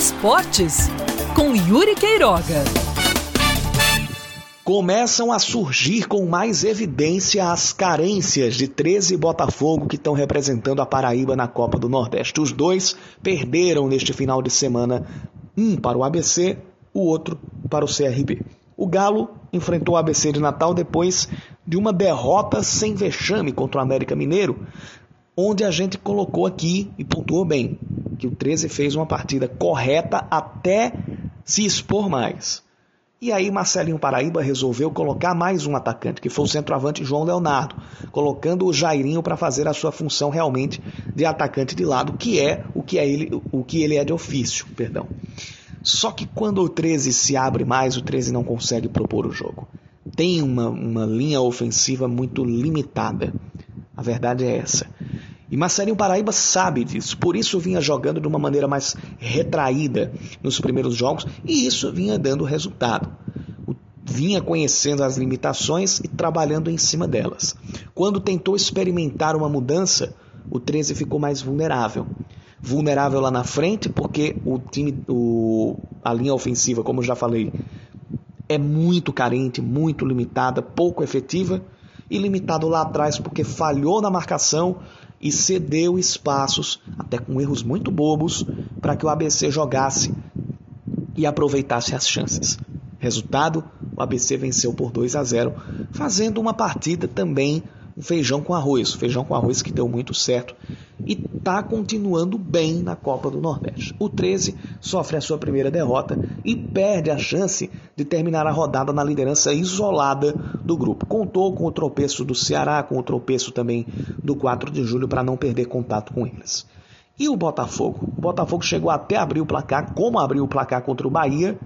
Esportes, com Yuri Queiroga. Começam a surgir com mais evidência as carências de 13 Botafogo que estão representando a Paraíba na Copa do Nordeste. Os dois perderam neste final de semana, um para o ABC, o outro para o CRB. O Galo enfrentou o ABC de Natal depois de uma derrota sem vexame contra o América Mineiro, onde a gente colocou aqui e pontuou bem que o 13 fez uma partida correta até se expor mais. E aí Marcelinho Paraíba resolveu colocar mais um atacante, que foi o centroavante João Leonardo, colocando o Jairinho para fazer a sua função realmente de atacante de lado, que é o que é ele, o que ele é de ofício, perdão. Só que quando o 13 se abre mais, o 13 não consegue propor o jogo. Tem uma, uma linha ofensiva muito limitada. A verdade é essa. E Marcelinho Paraíba sabe disso, por isso vinha jogando de uma maneira mais retraída nos primeiros jogos e isso vinha dando resultado. Vinha conhecendo as limitações e trabalhando em cima delas. Quando tentou experimentar uma mudança, o 13 ficou mais vulnerável. Vulnerável lá na frente, porque o time, o, a linha ofensiva, como eu já falei, é muito carente, muito limitada, pouco efetiva, e limitado lá atrás porque falhou na marcação e cedeu espaços, até com erros muito bobos, para que o ABC jogasse e aproveitasse as chances. Resultado: o ABC venceu por 2 a 0, fazendo uma partida também feijão com arroz, feijão com arroz que deu muito certo e está continuando bem na Copa do Nordeste. O 13 sofre a sua primeira derrota e perde a chance de terminar a rodada na liderança isolada do grupo. Contou com o tropeço do Ceará, com o tropeço também do 4 de julho para não perder contato com eles. E o Botafogo? O Botafogo chegou até abrir o placar, como abriu o placar contra o Bahia,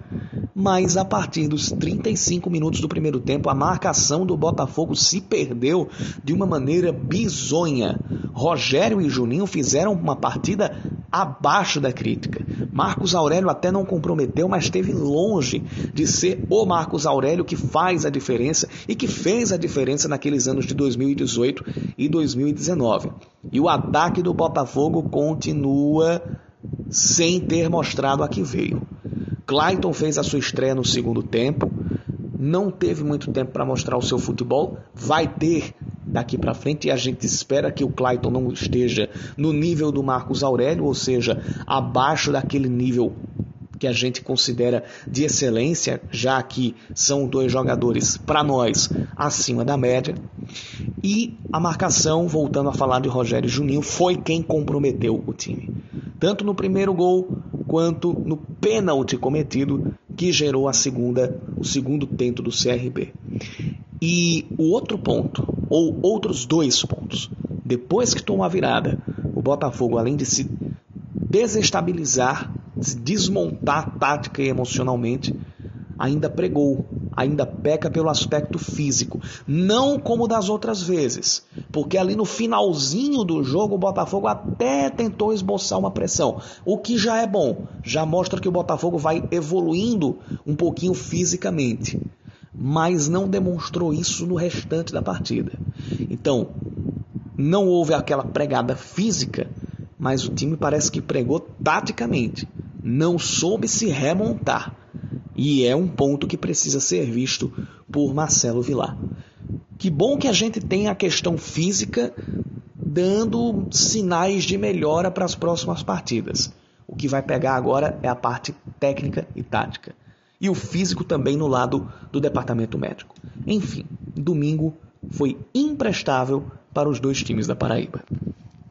mas a partir dos 35 minutos do primeiro tempo, a marcação do Botafogo se perdeu de uma maneira bizonha. Rogério e Juninho fizeram uma partida abaixo da crítica. Marcos Aurélio até não comprometeu, mas esteve longe de ser o Marcos Aurélio que faz a diferença e que fez a diferença naqueles anos de 2018 e 2019. E o ataque do Botafogo continua sem ter mostrado a que veio. Clayton fez a sua estreia no segundo tempo, não teve muito tempo para mostrar o seu futebol, vai ter daqui para frente e a gente espera que o Clayton não esteja no nível do Marcos Aurélio, ou seja, abaixo daquele nível que a gente considera de excelência, já que são dois jogadores para nós acima da média. E a marcação, voltando a falar de Rogério Juninho, foi quem comprometeu o time. Tanto no primeiro gol quanto no pênalti cometido que gerou a segunda, o segundo tento do CRB. E o outro ponto, ou outros dois pontos, depois que tomou a virada, o Botafogo, além de se desestabilizar, se desmontar tática e emocionalmente, ainda pregou, ainda peca pelo aspecto físico, não como das outras vezes, porque ali no finalzinho do jogo o Botafogo até tentou esboçar uma pressão, o que já é bom, já mostra que o Botafogo vai evoluindo um pouquinho fisicamente, mas não demonstrou isso no restante da partida. Então, não houve aquela pregada física, mas o time parece que pregou taticamente, não soube se remontar e é um ponto que precisa ser visto por Marcelo Vilar. Que bom que a gente tem a questão física dando sinais de melhora para as próximas partidas. O que vai pegar agora é a parte técnica e tática. E o físico também no lado do departamento médico. Enfim, domingo foi imprestável para os dois times da Paraíba.